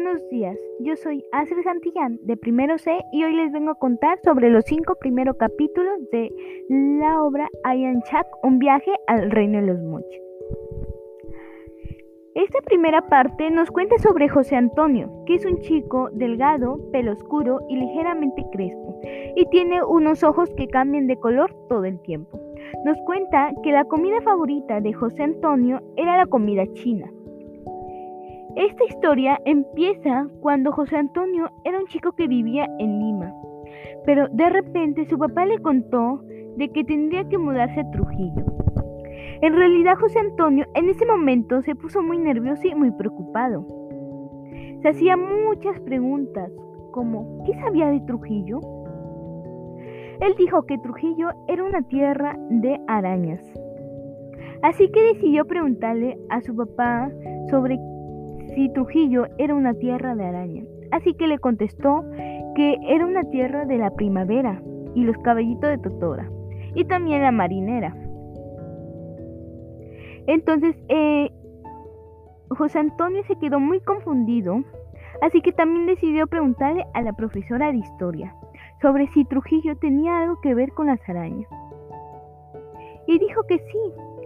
Buenos días, yo soy Astrid Santillán de Primero C y hoy les vengo a contar sobre los cinco primeros capítulos de la obra Ayan Chak, un viaje al reino de los moches. Esta primera parte nos cuenta sobre José Antonio, que es un chico delgado, pelo oscuro y ligeramente crespo, y tiene unos ojos que cambian de color todo el tiempo. Nos cuenta que la comida favorita de José Antonio era la comida china esta historia empieza cuando José Antonio era un chico que vivía en Lima, pero de repente su papá le contó de que tendría que mudarse a Trujillo. En realidad José Antonio en ese momento se puso muy nervioso y muy preocupado. Se hacía muchas preguntas, como ¿qué sabía de Trujillo? Él dijo que Trujillo era una tierra de arañas. Así que decidió preguntarle a su papá sobre si Trujillo era una tierra de araña. Así que le contestó que era una tierra de la primavera y los caballitos de Totora y también la marinera. Entonces, eh, José Antonio se quedó muy confundido, así que también decidió preguntarle a la profesora de historia sobre si Trujillo tenía algo que ver con las arañas. Y dijo que sí,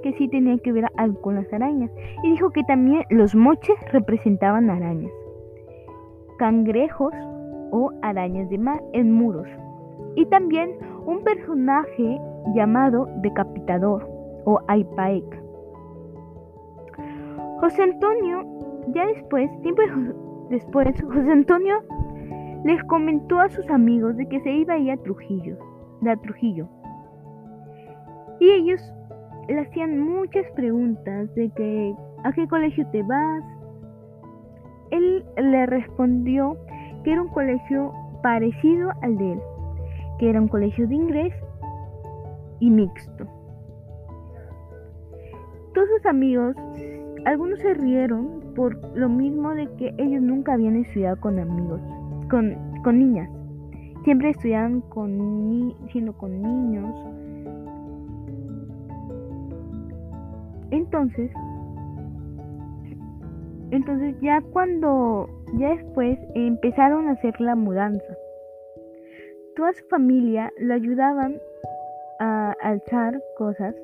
que sí tenía que ver algo con las arañas y dijo que también los moches representaban arañas, cangrejos o arañas de mar en muros y también un personaje llamado decapitador o Aipaek. José Antonio, ya después, tiempo después, José Antonio les comentó a sus amigos de que se iba a ir a Trujillo, de Trujillo. Y ellos le hacían muchas preguntas de que ¿a qué colegio te vas? Él le respondió que era un colegio parecido al de él, que era un colegio de inglés y mixto. Todos sus amigos, algunos se rieron por lo mismo de que ellos nunca habían estudiado con amigos, con, niñas. Siempre estudiaban siendo con niños Entonces, entonces ya cuando, ya después empezaron a hacer la mudanza, toda su familia le ayudaban a alzar cosas.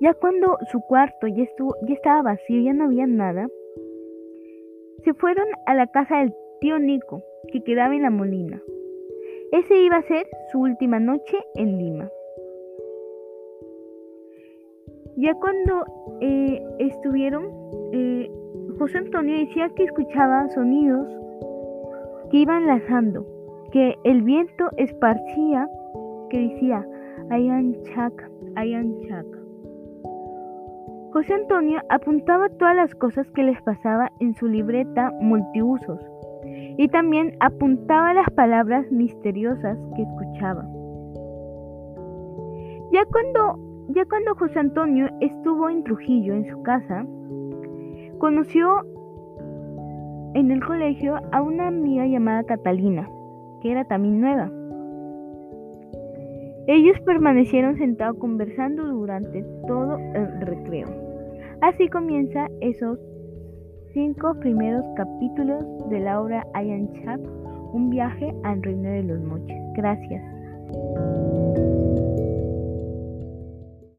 Ya cuando su cuarto ya, estuvo, ya estaba vacío, ya no había nada, se fueron a la casa del tío Nico, que quedaba en la molina. Ese iba a ser su última noche en Lima. Ya cuando eh, estuvieron, eh, José Antonio decía que escuchaba sonidos que iban lanzando, que el viento esparcía, que decía, Ayan Chaca, Ayan Chaca. José Antonio apuntaba todas las cosas que les pasaba en su libreta multiusos y también apuntaba las palabras misteriosas que escuchaba. Ya cuando ya cuando José Antonio estuvo en Trujillo, en su casa, conoció en el colegio a una amiga llamada Catalina, que era también nueva. Ellos permanecieron sentados conversando durante todo el recreo. Así comienza esos cinco primeros capítulos de la obra Ayan Chak, un viaje al reino de los moches. Gracias.